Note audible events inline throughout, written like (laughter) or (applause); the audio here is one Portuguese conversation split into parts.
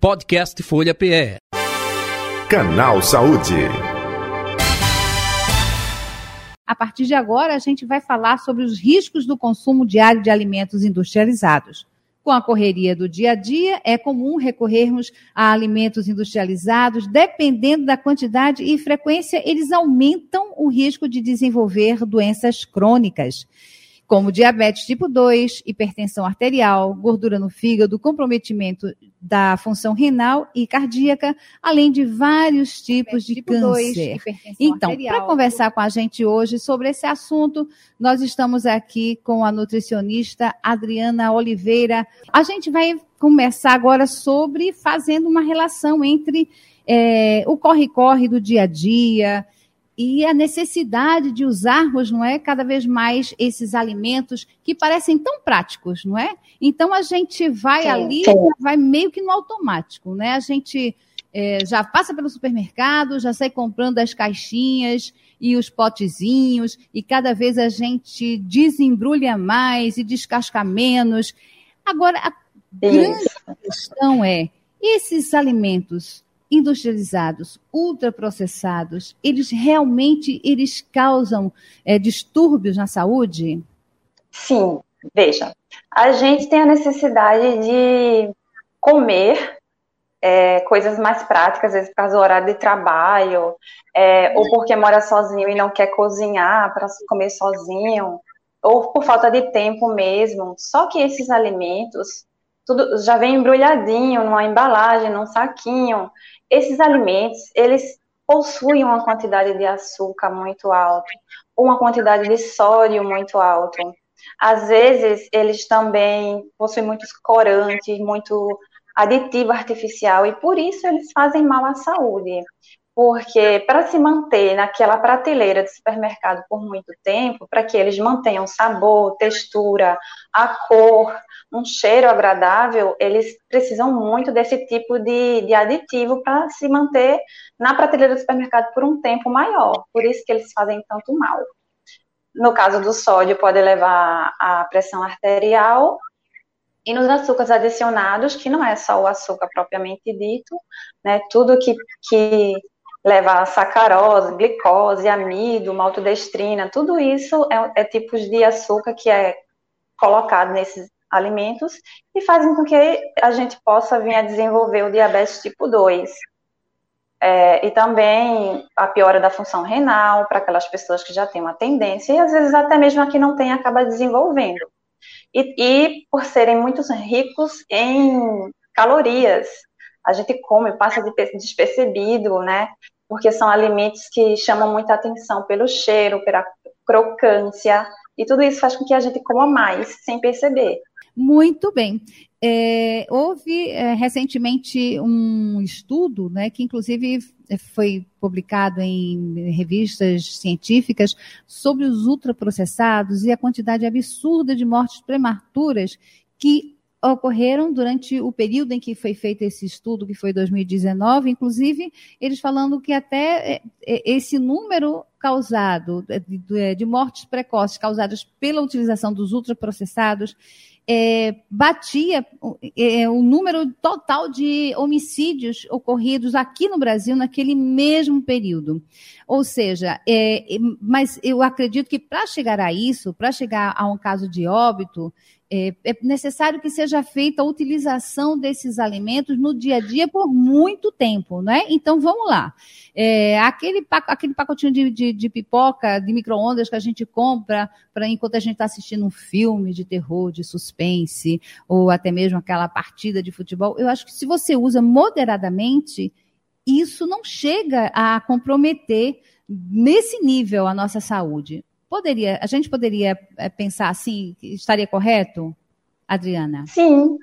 Podcast Folha PE. Canal Saúde. A partir de agora, a gente vai falar sobre os riscos do consumo diário de alimentos industrializados. Com a correria do dia a dia, é comum recorrermos a alimentos industrializados. Dependendo da quantidade e frequência, eles aumentam o risco de desenvolver doenças crônicas como diabetes tipo 2, hipertensão arterial, gordura no fígado, comprometimento da função renal e cardíaca, além de vários tipos de tipo câncer. 2, então, para conversar com a gente hoje sobre esse assunto, nós estamos aqui com a nutricionista Adriana Oliveira. A gente vai começar agora sobre fazendo uma relação entre é, o corre-corre do dia a dia, e a necessidade de usarmos, não é, cada vez mais esses alimentos que parecem tão práticos, não é? Então a gente vai sim, ali, sim. vai meio que no automático, né? A gente é, já passa pelo supermercado, já sai comprando as caixinhas e os potezinhos, e cada vez a gente desembrulha mais e descasca menos. Agora, a grande questão é: esses alimentos industrializados, ultraprocessados, eles realmente eles causam é, distúrbios na saúde? Sim, veja, a gente tem a necessidade de comer é, coisas mais práticas, às vezes por causa do horário de trabalho, é, ou porque mora sozinho e não quer cozinhar para comer sozinho, ou por falta de tempo mesmo. Só que esses alimentos, tudo já vem embrulhadinho numa embalagem, num saquinho, esses alimentos, eles possuem uma quantidade de açúcar muito alta, uma quantidade de sódio muito alto. Às vezes, eles também possuem muitos corantes, muito aditivo artificial, e por isso eles fazem mal à saúde. Porque para se manter naquela prateleira de supermercado por muito tempo, para que eles mantenham sabor, textura, a cor, um cheiro agradável, eles precisam muito desse tipo de, de aditivo para se manter na prateleira do supermercado por um tempo maior. Por isso que eles fazem tanto mal. No caso do sódio, pode levar à pressão arterial. E nos açúcares adicionados, que não é só o açúcar propriamente dito, né, tudo que, que leva a sacarose, glicose, amido, maltodestrina, tudo isso é, é tipos de açúcar que é colocado nesses alimentos e fazem com que a gente possa vir a desenvolver o diabetes tipo 2. É, e também a piora da função renal para aquelas pessoas que já têm uma tendência, e às vezes até mesmo a que não tem acaba desenvolvendo. E, e por serem muito ricos em calorias, a gente come, passa despercebido, né? Porque são alimentos que chamam muita atenção pelo cheiro, pela crocância, e tudo isso faz com que a gente coma mais sem perceber. Muito bem. É, houve é, recentemente um estudo, né, que inclusive foi publicado em revistas científicas, sobre os ultraprocessados e a quantidade absurda de mortes prematuras que ocorreram durante o período em que foi feito esse estudo, que foi 2019, inclusive eles falando que até é, é, esse número causado de, de mortes precoces causadas pela utilização dos ultraprocessados é, batia é, o número total de homicídios ocorridos aqui no Brasil naquele mesmo período. Ou seja, é, mas eu acredito que para chegar a isso, para chegar a um caso de óbito, é, é, necessário que seja feita a utilização desses alimentos no dia a dia por muito tempo, né? Então vamos lá. É, aquele, aquele pacotinho de, de, de pipoca, de micro-ondas que a gente compra para enquanto a gente está assistindo um filme de terror, de suspense, ou até mesmo aquela partida de futebol, eu acho que se você usa moderadamente, isso não chega a comprometer nesse nível a nossa saúde. Poderia, a gente poderia eh, pensar assim, estaria correto, Adriana? Sim,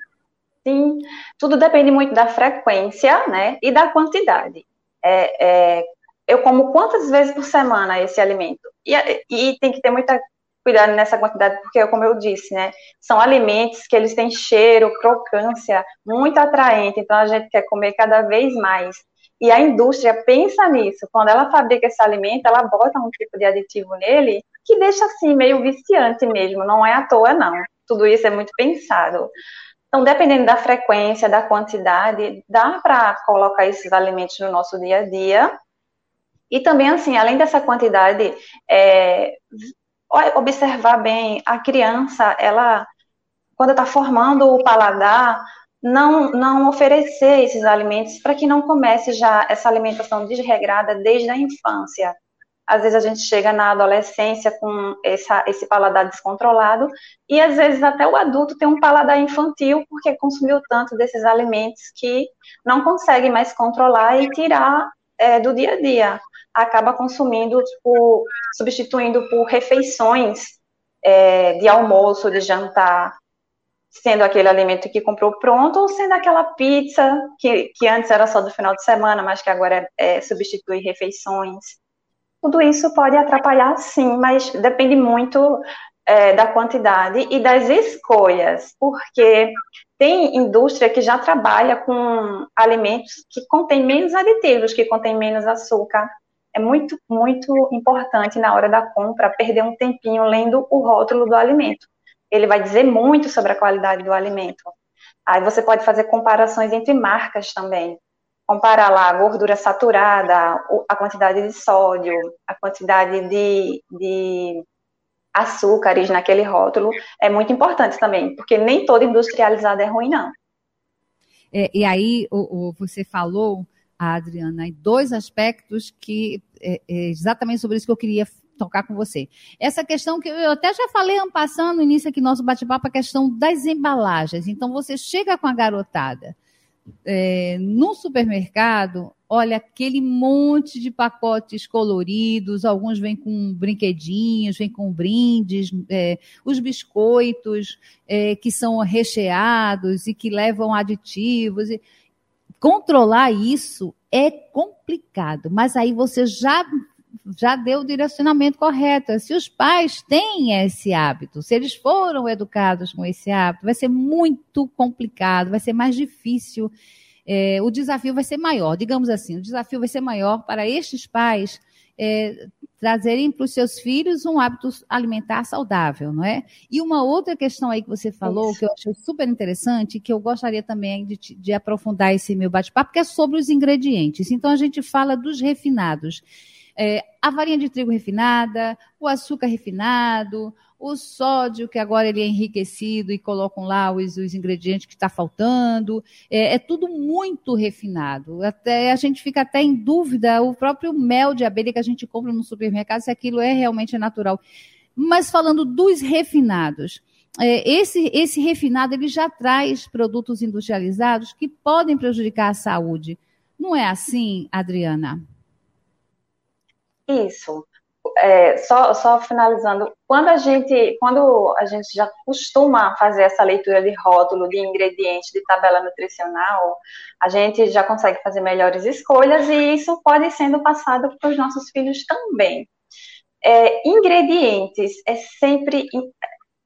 sim. Tudo depende muito da frequência, né, e da quantidade. É, é, eu como quantas vezes por semana esse alimento? E, e tem que ter muita cuidado nessa quantidade, porque, como eu disse, né, são alimentos que eles têm cheiro, crocância, muito atraente, então a gente quer comer cada vez mais. E a indústria pensa nisso. Quando ela fabrica esse alimento, ela bota um tipo de aditivo nele que deixa assim meio viciante mesmo. Não é à toa, não. Tudo isso é muito pensado. Então, dependendo da frequência, da quantidade, dá para colocar esses alimentos no nosso dia a dia. E também, assim, além dessa quantidade, é, observar bem a criança, ela, quando está formando o paladar, não, não oferecer esses alimentos para que não comece já essa alimentação desregrada desde a infância. Às vezes a gente chega na adolescência com essa, esse paladar descontrolado e às vezes até o adulto tem um paladar infantil porque consumiu tanto desses alimentos que não consegue mais controlar e tirar é, do dia a dia. Acaba consumindo, tipo, substituindo por refeições é, de almoço, de jantar, sendo aquele alimento que comprou pronto ou sendo aquela pizza que, que antes era só do final de semana, mas que agora é, é, substitui refeições. Tudo isso pode atrapalhar, sim, mas depende muito é, da quantidade e das escolhas, porque tem indústria que já trabalha com alimentos que contêm menos aditivos, que contêm menos açúcar. É muito, muito importante na hora da compra perder um tempinho lendo o rótulo do alimento ele vai dizer muito sobre a qualidade do alimento. Aí você pode fazer comparações entre marcas também. Comparar lá a gordura saturada, a quantidade de sódio, a quantidade de, de açúcares naquele rótulo é muito importante também, porque nem toda industrializada é ruim, não. É, e aí, o, o, você falou, Adriana, em dois aspectos que é, é exatamente sobre isso que eu queria tocar com você. Essa questão que eu até já falei passando no início aqui nosso bate-papo, a questão das embalagens. Então, você chega com a garotada é, no supermercado, olha aquele monte de pacotes coloridos, alguns vêm com brinquedinhos, vêm com brindes, é, os biscoitos é, que são recheados e que levam aditivos. Controlar isso é complicado, mas aí você já já deu o direcionamento correto. Se os pais têm esse hábito, se eles foram educados com esse hábito, vai ser muito complicado, vai ser mais difícil. É, o desafio vai ser maior, digamos assim, o desafio vai ser maior para estes pais é, trazerem para os seus filhos um hábito alimentar saudável, não é? E uma outra questão aí que você falou, Isso. que eu achei super interessante, que eu gostaria também de, de aprofundar esse meu bate-papo, que é sobre os ingredientes. Então, a gente fala dos refinados é, a farinha de trigo refinada, o açúcar refinado, o sódio, que agora ele é enriquecido e colocam lá os, os ingredientes que está faltando. É, é, tudo muito refinado. Até, a gente fica até em dúvida, o próprio mel de abelha que a gente compra no supermercado, se aquilo é realmente natural. Mas falando dos refinados, é, esse, esse refinado ele já traz produtos industrializados que podem prejudicar a saúde. Não é assim, Adriana? Isso. É, só, só finalizando, quando a gente quando a gente já costuma fazer essa leitura de rótulo, de ingredientes, de tabela nutricional, a gente já consegue fazer melhores escolhas e isso pode sendo passado para os nossos filhos também. É, ingredientes é sempre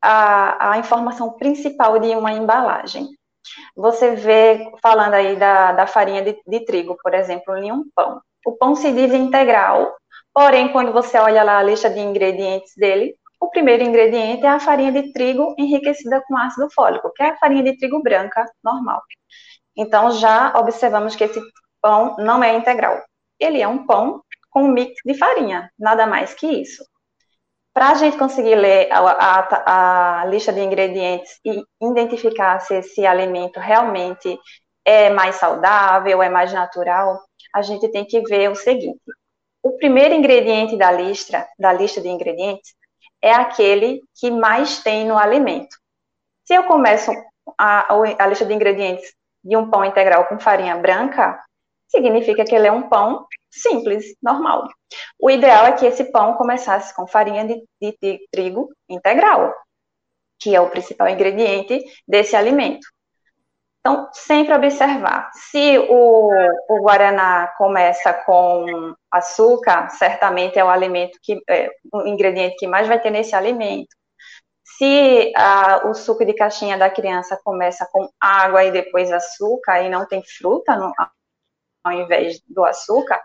a, a informação principal de uma embalagem. Você vê, falando aí da, da farinha de, de trigo, por exemplo, em um pão. O pão se diz integral Porém, quando você olha lá a lista de ingredientes dele, o primeiro ingrediente é a farinha de trigo enriquecida com ácido fólico, que é a farinha de trigo branca normal. Então, já observamos que esse pão não é integral. Ele é um pão com um mix de farinha, nada mais que isso. Para a gente conseguir ler a, a, a, lista de ingredientes e identificar se esse alimento realmente é mais saudável, é mais natural, a gente tem que ver o seguinte: o primeiro ingrediente da lista, da lista de ingredientes é aquele que mais tem no alimento. Se eu começo a, a lista de ingredientes de um pão integral com farinha branca, significa que ele é um pão simples, normal. O ideal é que esse pão começasse com farinha de, de, de trigo integral, que é o principal ingrediente desse alimento. Então, sempre observar. Se o, o Guaraná começa com açúcar, certamente é o alimento que, é, o ingrediente que mais vai ter nesse alimento. Se a, o suco de caixinha da criança começa com água e depois açúcar e não tem fruta no, ao invés do açúcar,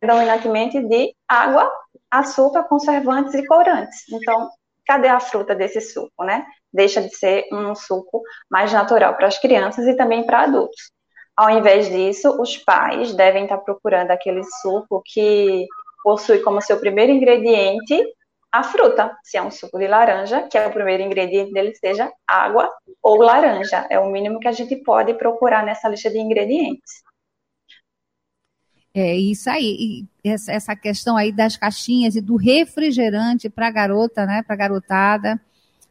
predominantemente de água, açúcar, conservantes e corantes. Então, cadê a fruta desse suco, né? Deixa de ser um suco mais natural para as crianças e também para adultos. Ao invés disso, os pais devem estar procurando aquele suco que possui como seu primeiro ingrediente a fruta. Se é um suco de laranja, que é o primeiro ingrediente dele seja água ou laranja. É o mínimo que a gente pode procurar nessa lista de ingredientes. É isso aí. E essa questão aí das caixinhas e do refrigerante para garota, né? Para garotada.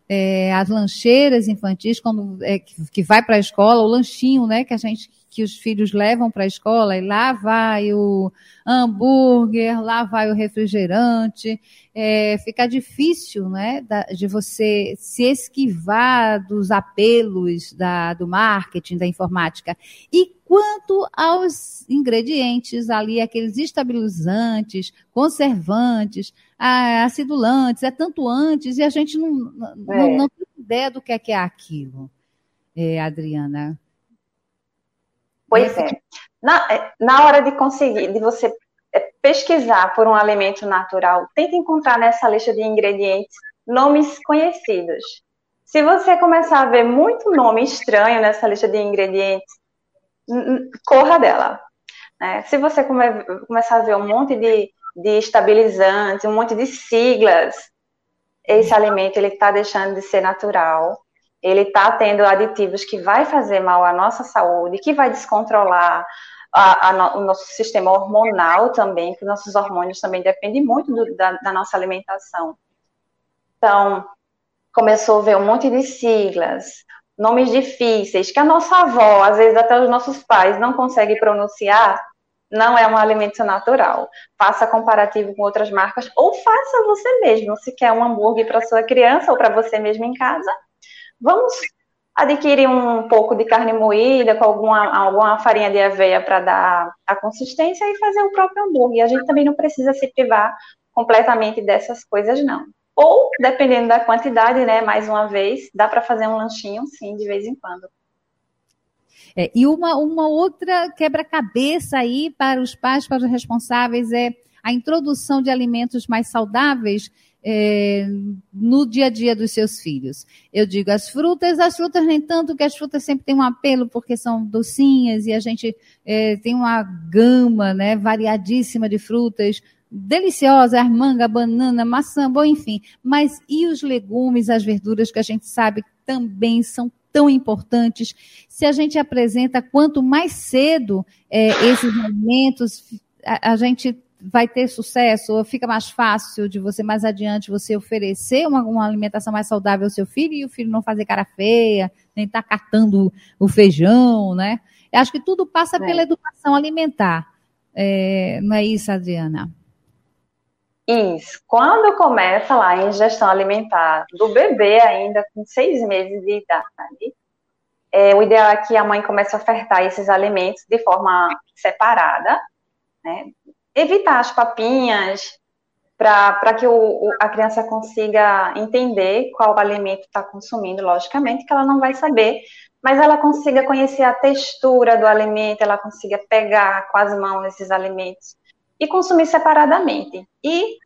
É, as lancheiras infantis, quando é, que, que vai para a escola, o lanchinho, né? Que a gente que os filhos levam para a escola, e lá vai o hambúrguer, lá vai o refrigerante, é, fica difícil, né, de você se esquivar dos apelos da, do marketing, da informática. E quanto aos ingredientes ali, aqueles estabilizantes, conservantes, acidulantes, é tanto antes, e a gente não, não, é. não tem ideia do que é, que é aquilo, é, Adriana. Pois é. Na, é, na hora de conseguir, de você é, pesquisar por um alimento natural, tente encontrar nessa lista de ingredientes nomes conhecidos. Se você começar a ver muito nome estranho nessa lista de ingredientes, corra dela. Né? Se você come, começar a ver um monte de, de estabilizantes, um monte de siglas, esse alimento ele está deixando de ser natural ele está tendo aditivos que vai fazer mal à nossa saúde, que vai descontrolar a, a, o nosso sistema hormonal também, que nossos hormônios também dependem muito do, da, da, nossa alimentação. Então, começou a ver um monte de siglas, nomes difíceis, que a nossa avó, às vezes até os nossos pais, não conseguem pronunciar, não é um alimento natural. Faça comparativo com outras marcas, ou faça você mesmo, se quer um hambúrguer para sua criança ou para você mesmo em casa, Vamos adquirir um pouco de carne moída com alguma, alguma farinha de aveia para dar a consistência e fazer o próprio hambúrguer. A gente também não precisa se privar completamente dessas coisas, não. Ou, dependendo da quantidade, né, mais uma vez, dá para fazer um lanchinho, sim, de vez em quando. É, e uma, uma outra quebra-cabeça aí para os pais, para os responsáveis, é a introdução de alimentos mais saudáveis é, no dia a dia dos seus filhos. Eu digo as frutas, as frutas nem tanto, que as frutas sempre têm um apelo porque são docinhas e a gente é, tem uma gama né, variadíssima de frutas, deliciosas, manga, banana, maçã, bom, enfim. Mas e os legumes, as verduras que a gente sabe também são tão importantes. Se a gente apresenta quanto mais cedo é, esses alimentos, a, a gente vai ter sucesso, ou fica mais fácil de você mais adiante você oferecer uma, uma alimentação mais saudável ao seu filho e o filho não fazer cara feia, nem estar tá catando o feijão, né? Eu acho que tudo passa é. pela educação alimentar. É, não é isso, Adriana? Isso. Quando começa lá a ingestão alimentar do bebê ainda com seis meses de idade, é, o ideal é que a mãe comece a ofertar esses alimentos de forma separada, né? evitar as papinhas, para que o, a criança consiga entender qual alimento está consumindo, logicamente, que ela não vai saber, mas ela consiga conhecer a textura do alimento, ela consiga pegar com as mãos esses alimentos e consumir separadamente. E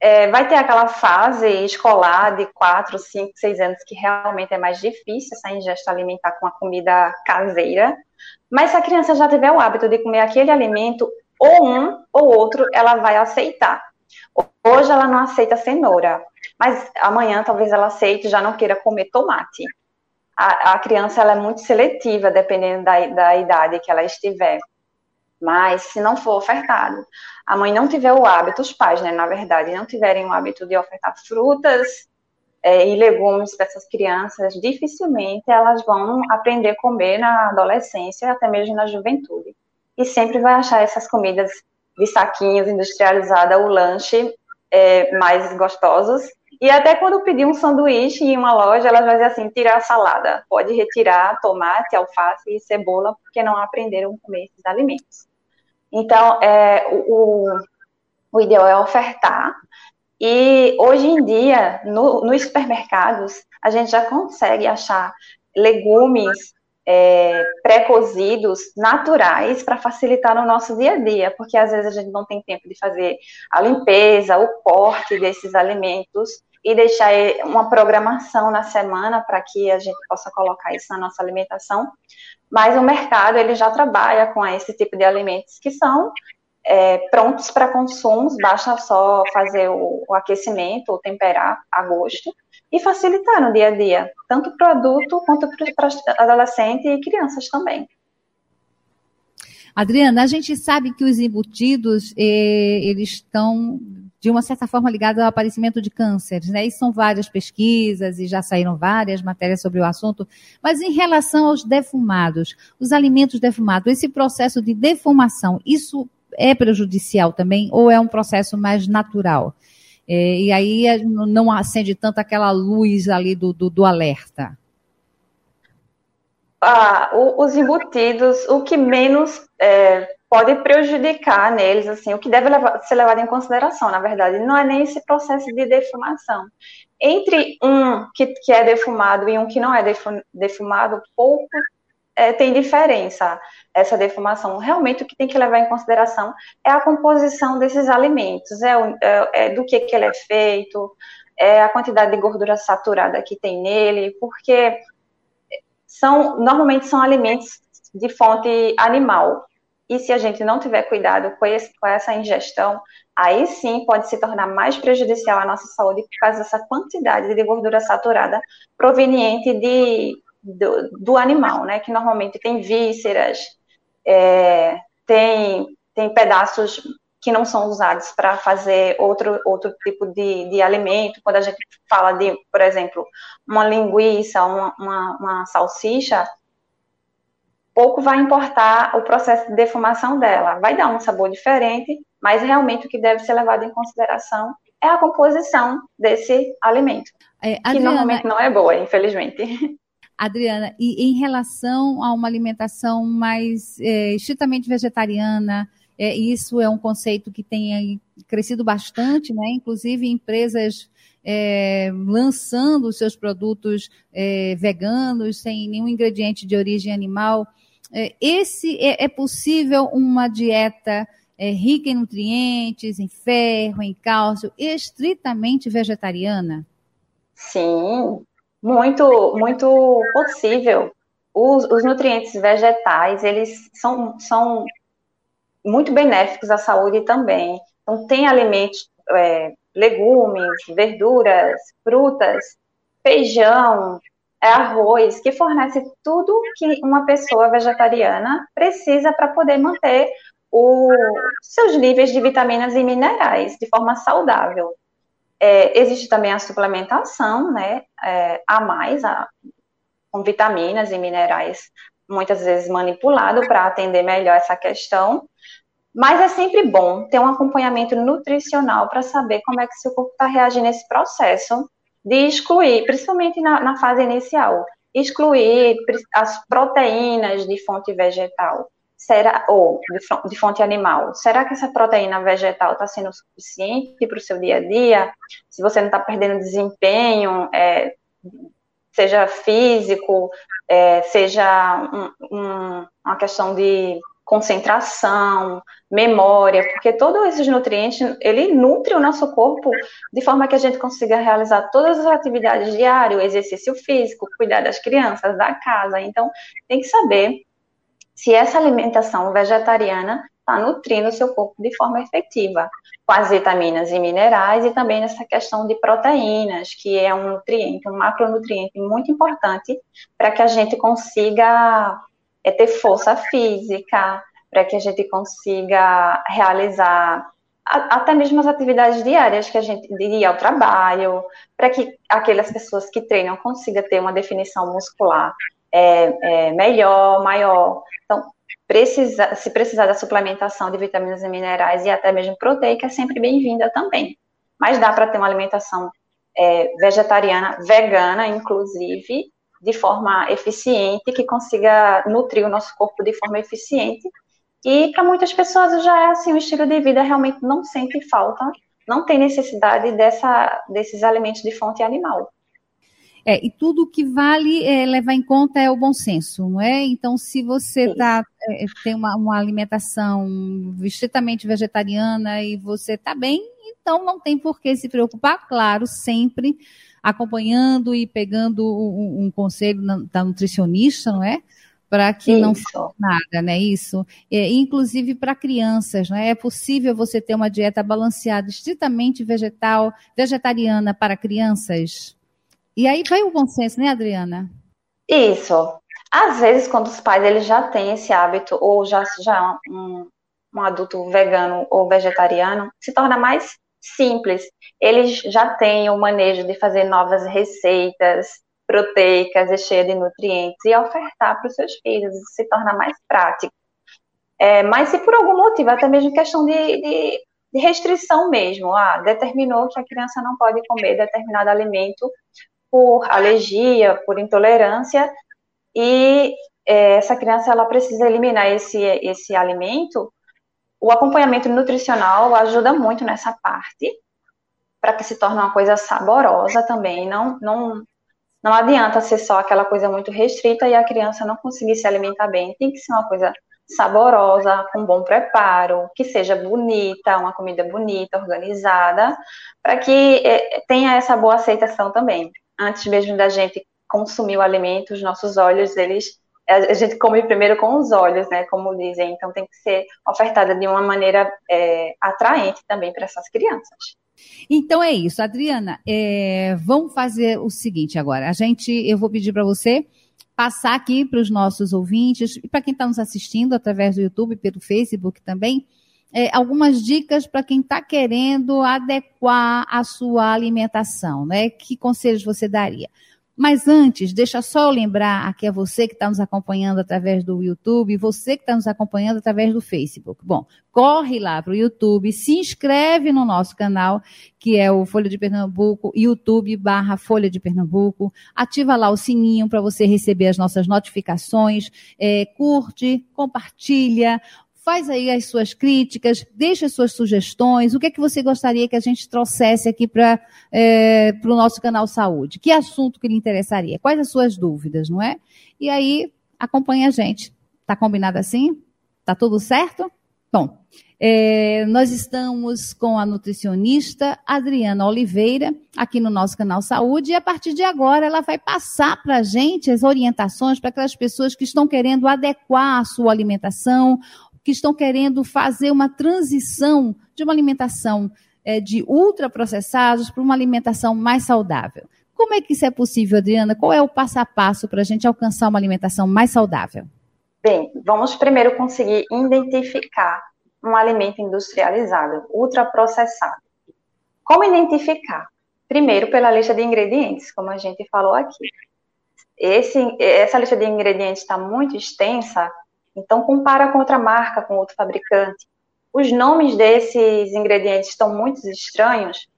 é, vai ter aquela fase escolar de 4, 5, 6 anos que realmente é mais difícil essa ingesta alimentar com a comida caseira, mas se a criança já tiver o hábito de comer aquele alimento ou um ou outro ela vai aceitar. Hoje ela não aceita cenoura, mas amanhã talvez ela aceite e já não queira comer tomate. A, a criança ela é muito seletiva, dependendo da, da idade que ela estiver. Mas se não for ofertado, a mãe não tiver o hábito, os pais, né, na verdade, não tiverem o hábito de ofertar frutas é, e legumes para essas crianças, dificilmente elas vão aprender a comer na adolescência, até mesmo na juventude e sempre vai achar essas comidas de saquinhos industrializada, o lanche é, mais gostosos. E até quando pedir um sanduíche em uma loja, elas vão dizer assim, tirar a salada. Pode retirar tomate, alface e cebola, porque não aprenderam a comer esses alimentos. Então, é, o, o ideal é ofertar. E hoje em dia, no, nos supermercados, a gente já consegue achar legumes é, pré-cozidos naturais para facilitar no nosso dia a dia, porque às vezes a gente não tem tempo de fazer a limpeza, o corte desses alimentos e deixar uma programação na semana para que a gente possa colocar isso na nossa alimentação. Mas o mercado ele já trabalha com esse tipo de alimentos que são é, prontos para consumo, basta só fazer o, o aquecimento ou temperar a gosto e facilitar no dia a dia, tanto para o adulto quanto para adolescente e crianças também. Adriana, a gente sabe que os embutidos, eh, eles estão, de uma certa forma, ligados ao aparecimento de cânceres, né? E são várias pesquisas e já saíram várias matérias sobre o assunto. Mas em relação aos defumados, os alimentos defumados, esse processo de defumação, isso é prejudicial também ou é um processo mais natural? É, e aí é, não acende tanto aquela luz ali do, do, do alerta. Ah, os embutidos, o que menos é, pode prejudicar neles, assim, o que deve levar, ser levado em consideração, na verdade, não é nem esse processo de defumação. Entre um que, que é defumado e um que não é defumado, pouco é, tem diferença essa defumação. Realmente o que tem que levar em consideração é a composição desses alimentos, é, é, é do que, que ele é feito, é a quantidade de gordura saturada que tem nele, porque são normalmente são alimentos de fonte animal. E se a gente não tiver cuidado com, esse, com essa ingestão, aí sim pode se tornar mais prejudicial à nossa saúde por causa dessa quantidade de gordura saturada proveniente de, do, do animal, né? Que normalmente tem vísceras, é, tem, tem pedaços que não são usados para fazer outro, outro tipo de, de alimento. Quando a gente fala de, por exemplo, uma linguiça, uma, uma, uma salsicha, pouco vai importar o processo de defumação dela. Vai dar um sabor diferente, mas realmente o que deve ser levado em consideração é a composição desse alimento, é, Adriana, que normalmente não é boa, infelizmente. (laughs) Adriana, e em relação a uma alimentação mais é, estritamente vegetariana, é, isso é um conceito que tem crescido bastante, né? Inclusive empresas é, lançando os seus produtos é, veganos sem nenhum ingrediente de origem animal. É, esse é, é, possível uma dieta é, rica em nutrientes, em ferro, em cálcio, estritamente vegetariana? Sim, muito, muito possível. Os, os nutrientes vegetais, eles são, são muito benéficos à saúde também. Então, tem alimentos, é, legumes, verduras, frutas, feijão, é arroz, que fornece tudo que uma pessoa vegetariana precisa para poder manter os seus níveis de vitaminas e minerais de forma saudável. É, existe também a suplementação, né, é, a mais, a, com vitaminas e minerais, muitas vezes manipulado para atender melhor essa questão. Mas é sempre bom ter um acompanhamento nutricional para saber como é que seu corpo está reagindo nesse processo de excluir, principalmente na, na fase inicial, excluir as proteínas de fonte vegetal será ou de, fonte animal, será que essa proteína vegetal está sendo suficiente para o seu dia a dia? Se você não está perdendo desempenho, é, seja físico, é, seja um, um, uma questão de concentração, memória, porque todos esses nutrientes, ele nutre o nosso corpo de forma que a gente consiga realizar todas as atividades diárias, exercício físico, cuidar das crianças, da casa. Então, tem que saber se essa alimentação vegetariana está nutrindo o seu corpo de forma efetiva, com as vitaminas e minerais e também nessa questão de proteínas, que é um nutriente, um macronutriente muito importante para que a gente consiga é, ter força física, para que a gente consiga realizar até mesmo as atividades diárias que a gente diria ao trabalho, para que aquelas pessoas que treinam consigam ter uma definição muscular é, é melhor, maior. Então, precisa, se precisar da suplementação de vitaminas e minerais e até mesmo proteica, é sempre bem-vinda também. Mas dá para ter uma alimentação é, vegetariana, vegana, inclusive, de forma eficiente, que consiga nutrir o nosso corpo de forma eficiente. E para muitas pessoas já é assim, o estilo de vida realmente não sente falta, não tem necessidade dessa, desses alimentos de fonte animal. É, e tudo que vale é, levar em conta é o bom senso, não é? Então, se você tá, é, tem uma, uma, alimentação estritamente vegetariana e você está bem, então não tem por que se preocupar, claro, sempre acompanhando e pegando um, um conselho da nutricionista, não é? Para que Isso. não faça nada, né? Isso. É, inclusive para crianças, não é? É possível você ter uma dieta balanceada, estritamente vegetal, vegetariana para crianças? E aí vai o bom senso, né, Adriana? Isso. Às vezes, quando os pais eles já têm esse hábito, ou já, já um, um adulto vegano ou vegetariano, se torna mais simples. Eles já têm o manejo de fazer novas receitas proteicas e cheias de nutrientes e ofertar para os seus filhos. Isso se torna mais prático. É, mas se por algum motivo, até mesmo questão de, de, de restrição mesmo, ah, determinou que a criança não pode comer determinado alimento por alergia, por intolerância, e é, essa criança ela precisa eliminar esse, esse alimento, o acompanhamento nutricional ajuda muito nessa parte, para que se torne uma coisa saborosa também. Não, não, não adianta ser só aquela coisa muito restrita e a criança não conseguir se alimentar bem. Tem que ser uma coisa saborosa, com bom preparo, que seja bonita, uma comida bonita, organizada, para que é, tenha essa boa aceitação também. Antes mesmo da gente consumir o alimento, os nossos olhos, eles a gente come primeiro com os olhos, né? Como dizem, então tem que ser ofertada de uma maneira é, atraente também para essas crianças. Então é isso, Adriana. É, vamos fazer o seguinte agora. A gente, eu vou pedir para você passar aqui para os nossos ouvintes e para quem está nos assistindo através do YouTube, pelo Facebook também, é, algumas dicas para quem está querendo adequar a sua alimentação, né? Que conselhos você daria? Mas antes, deixa só eu lembrar aqui a você que está nos acompanhando através do YouTube, você que está nos acompanhando através do Facebook. Bom, corre lá para o YouTube, se inscreve no nosso canal, que é o Folha de Pernambuco, YouTube barra Folha de Pernambuco. Ativa lá o sininho para você receber as nossas notificações. É, curte, compartilha, faz aí as suas críticas, deixa as suas sugestões, o que é que você gostaria que a gente trouxesse aqui para é, o nosso canal Saúde? Que assunto que lhe interessaria? Quais as suas dúvidas, não é? E aí, acompanha a gente. Tá combinado assim? Tá tudo certo? Bom, é, nós estamos com a nutricionista Adriana Oliveira aqui no nosso canal Saúde e a partir de agora ela vai passar para a gente as orientações para aquelas pessoas que estão querendo adequar a sua alimentação que estão querendo fazer uma transição de uma alimentação é, de ultraprocessados para uma alimentação mais saudável. Como é que isso é possível, Adriana? Qual é o passo a passo para a gente alcançar uma alimentação mais saudável? Bem, vamos primeiro conseguir identificar um alimento industrializado, ultraprocessado. Como identificar? Primeiro, pela lista de ingredientes, como a gente falou aqui. Esse, essa lista de ingredientes está muito extensa, então, compara com outra marca, com outro fabricante. Os nomes desses ingredientes estão muito estranhos.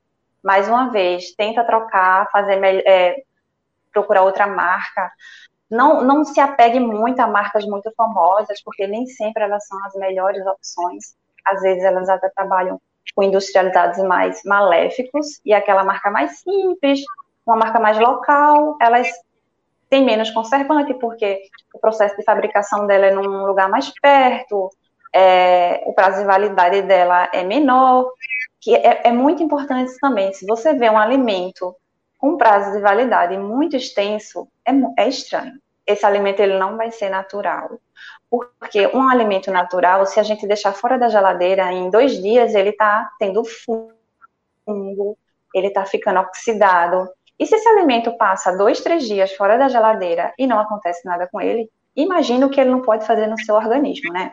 Mais uma vez, tenta trocar, fazer é, procurar outra marca. Não, não se apegue muito a marcas muito famosas, porque nem sempre elas são as melhores opções. Às vezes elas até trabalham com industrializados mais maléficos, e aquela marca mais simples, uma marca mais local, elas tem menos conservante, porque o processo de fabricação dela é num lugar mais perto, é, o prazo de validade dela é menor, que é, é, muito importante também. Se você vê um alimento com prazo de validade muito extenso, é, é estranho. Esse alimento ele não vai ser natural. Porque um alimento natural, se a gente deixar fora da geladeira, em dois dias ele está tendo fungo, ele está ficando oxidado, e se esse alimento passa dois, três dias fora da geladeira e não acontece nada com ele, imagina o que ele não pode fazer no seu organismo, né?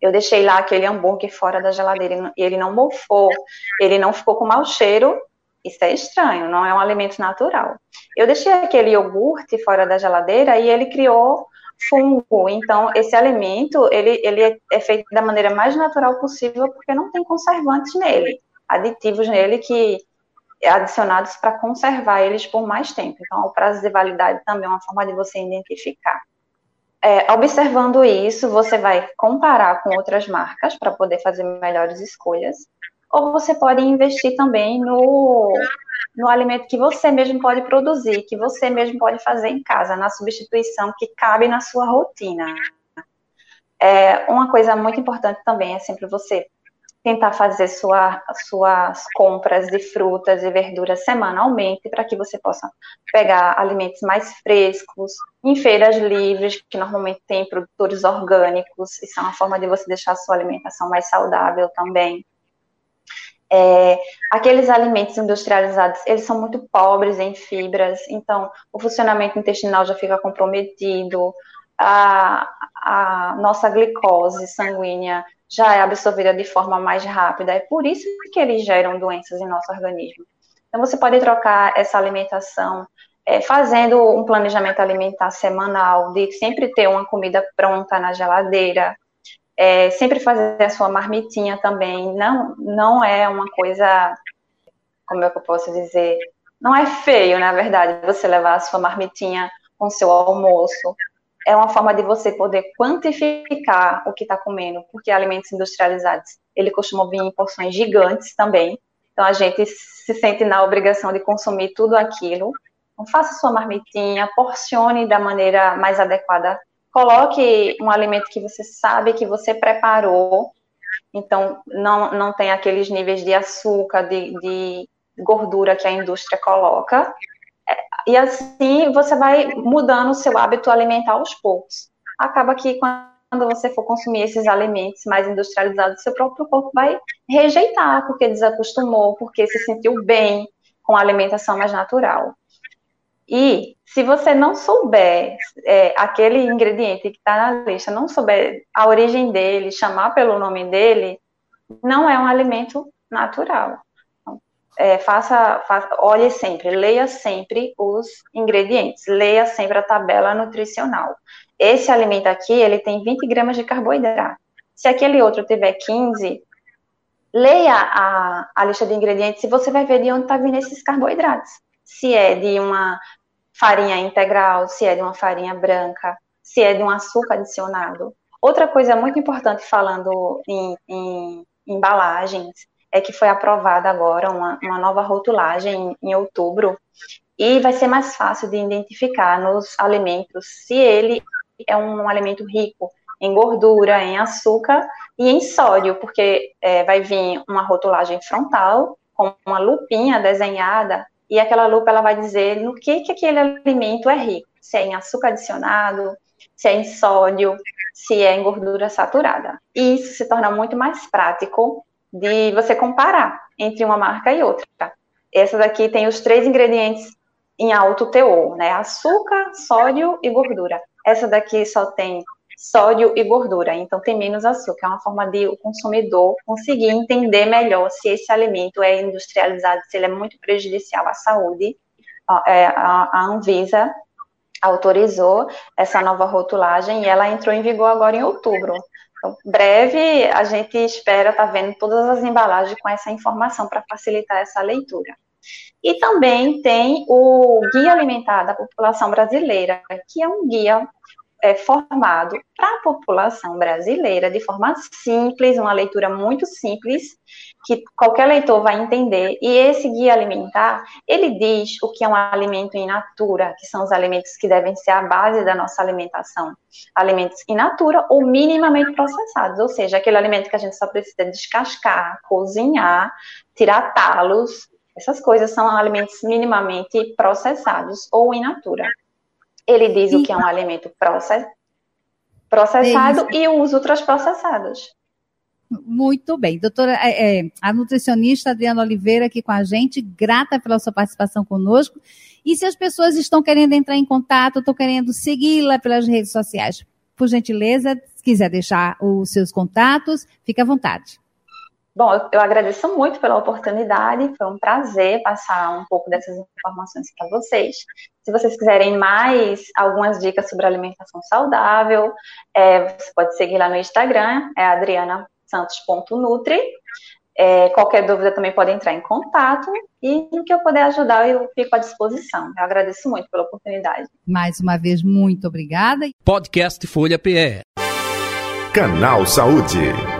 Eu deixei lá aquele hambúrguer fora da geladeira e ele não mofou, ele não ficou com mau cheiro. Isso é estranho, não é um alimento natural. Eu deixei aquele iogurte fora da geladeira e ele criou fungo. Então, esse alimento, ele, ele é feito da maneira mais natural possível porque não tem conservantes nele, aditivos nele que adicionados para conservar eles por mais tempo. Então, o prazo de validade também é uma forma de você identificar. É, observando isso, você vai comparar com outras marcas para poder fazer melhores escolhas, ou você pode investir também no, no alimento que você mesmo pode produzir, que você mesmo pode fazer em casa, na substituição que cabe na sua rotina. É, uma coisa muito importante também é sempre você tentar fazer sua, suas compras de frutas e verduras semanalmente para que você possa pegar alimentos mais frescos em feiras livres, que normalmente tem produtores orgânicos, isso é uma forma de você deixar a sua alimentação mais saudável também. É, aqueles alimentos industrializados, eles são muito pobres em fibras, então o funcionamento intestinal já fica comprometido, a, a nossa glicose sanguínea já é absorvida de forma mais rápida. É por isso que eles geram doenças em nosso organismo. Então, você pode trocar essa alimentação é, fazendo um planejamento alimentar semanal, de sempre ter uma comida pronta na geladeira, é, sempre fazer a sua marmitinha também. Não, não é uma coisa, como é que eu posso dizer? Não é feio, na verdade, você levar a sua marmitinha com seu almoço é uma forma de você poder quantificar o que está comendo, porque alimentos industrializados, ele costuma vir em porções gigantes também, então a gente se sente na obrigação de consumir tudo aquilo. Então faça sua marmitinha, porcione da maneira mais adequada, coloque um alimento que você sabe que você preparou, então não, não tem aqueles níveis de açúcar, de, de gordura que a indústria coloca, e assim você vai mudando o seu hábito alimentar aos poucos. Acaba que quando você for consumir esses alimentos mais industrializados, seu próprio corpo vai rejeitar, porque desacostumou, porque se sentiu bem com a alimentação mais natural. E se você não souber é, aquele ingrediente que está na lista, não souber a origem dele, chamar pelo nome dele, não é um alimento natural é, faça, faça, olhe sempre, leia sempre os ingredientes, leia sempre a tabela nutricional. Esse alimento aqui, ele tem 20 gramas de carboidrato. Se aquele outro tiver 15, leia a, a lista de ingredientes e você vai ver de onde está vindo esses carboidratos. Se é de uma farinha integral, se é de uma farinha branca, se é de um açúcar adicionado. Outra coisa muito importante falando em, em embalagens é que foi aprovada agora uma, uma nova rotulagem em, em outubro e vai ser mais fácil de identificar nos alimentos se ele é um alimento rico em gordura, em açúcar e em sódio, porque é, vai vir uma rotulagem frontal com uma lupinha desenhada e aquela lupa ela vai dizer no que, que aquele alimento é rico, se é em açúcar adicionado, se é em sódio, se é em gordura saturada. E isso se torna muito mais prático de você comparar entre uma marca e outra. Essa daqui tem os três ingredientes em alto teor, né? Açúcar, sódio e gordura. Essa daqui só tem sódio e gordura, então tem menos açúcar. É uma forma de o consumidor conseguir entender melhor se esse alimento é industrializado, se ele é muito prejudicial à saúde. É, a Anvisa autorizou essa nova rotulagem e ela entrou em vigor agora em outubro. Então, breve, a gente espera estar tá vendo todas as embalagens com essa informação para facilitar essa leitura. E também tem o Guia Alimentar da População Brasileira, que é um guia é, formado para a população brasileira de forma simples, uma leitura muito simples, que qualquer leitor vai entender. E esse guia alimentar, ele diz o que é um alimento in natura, que são os alimentos que devem ser a base da nossa alimentação. Alimentos in natura ou minimamente processados, ou seja, aquele alimento que a gente só precisa descascar, cozinhar, tirar talos. Essas coisas são alimentos minimamente processados ou in natura. Ele diz o que é um alimento process, processado é e os ultraprocessados. Muito bem. Doutora, é, é, a nutricionista Adriana Oliveira aqui com a gente, grata pela sua participação conosco. E se as pessoas estão querendo entrar em contato, estão querendo segui-la pelas redes sociais, por gentileza, se quiser deixar os seus contatos, fique à vontade. Bom, eu, eu agradeço muito pela oportunidade, foi um prazer passar um pouco dessas informações para vocês. Se vocês quiserem mais algumas dicas sobre alimentação saudável, é, você pode seguir lá no Instagram, é adrianasantos.nutri. É, qualquer dúvida também pode entrar em contato e no que eu puder ajudar eu fico à disposição. Eu agradeço muito pela oportunidade. Mais uma vez, muito obrigada. Podcast Folha PE. Canal Saúde.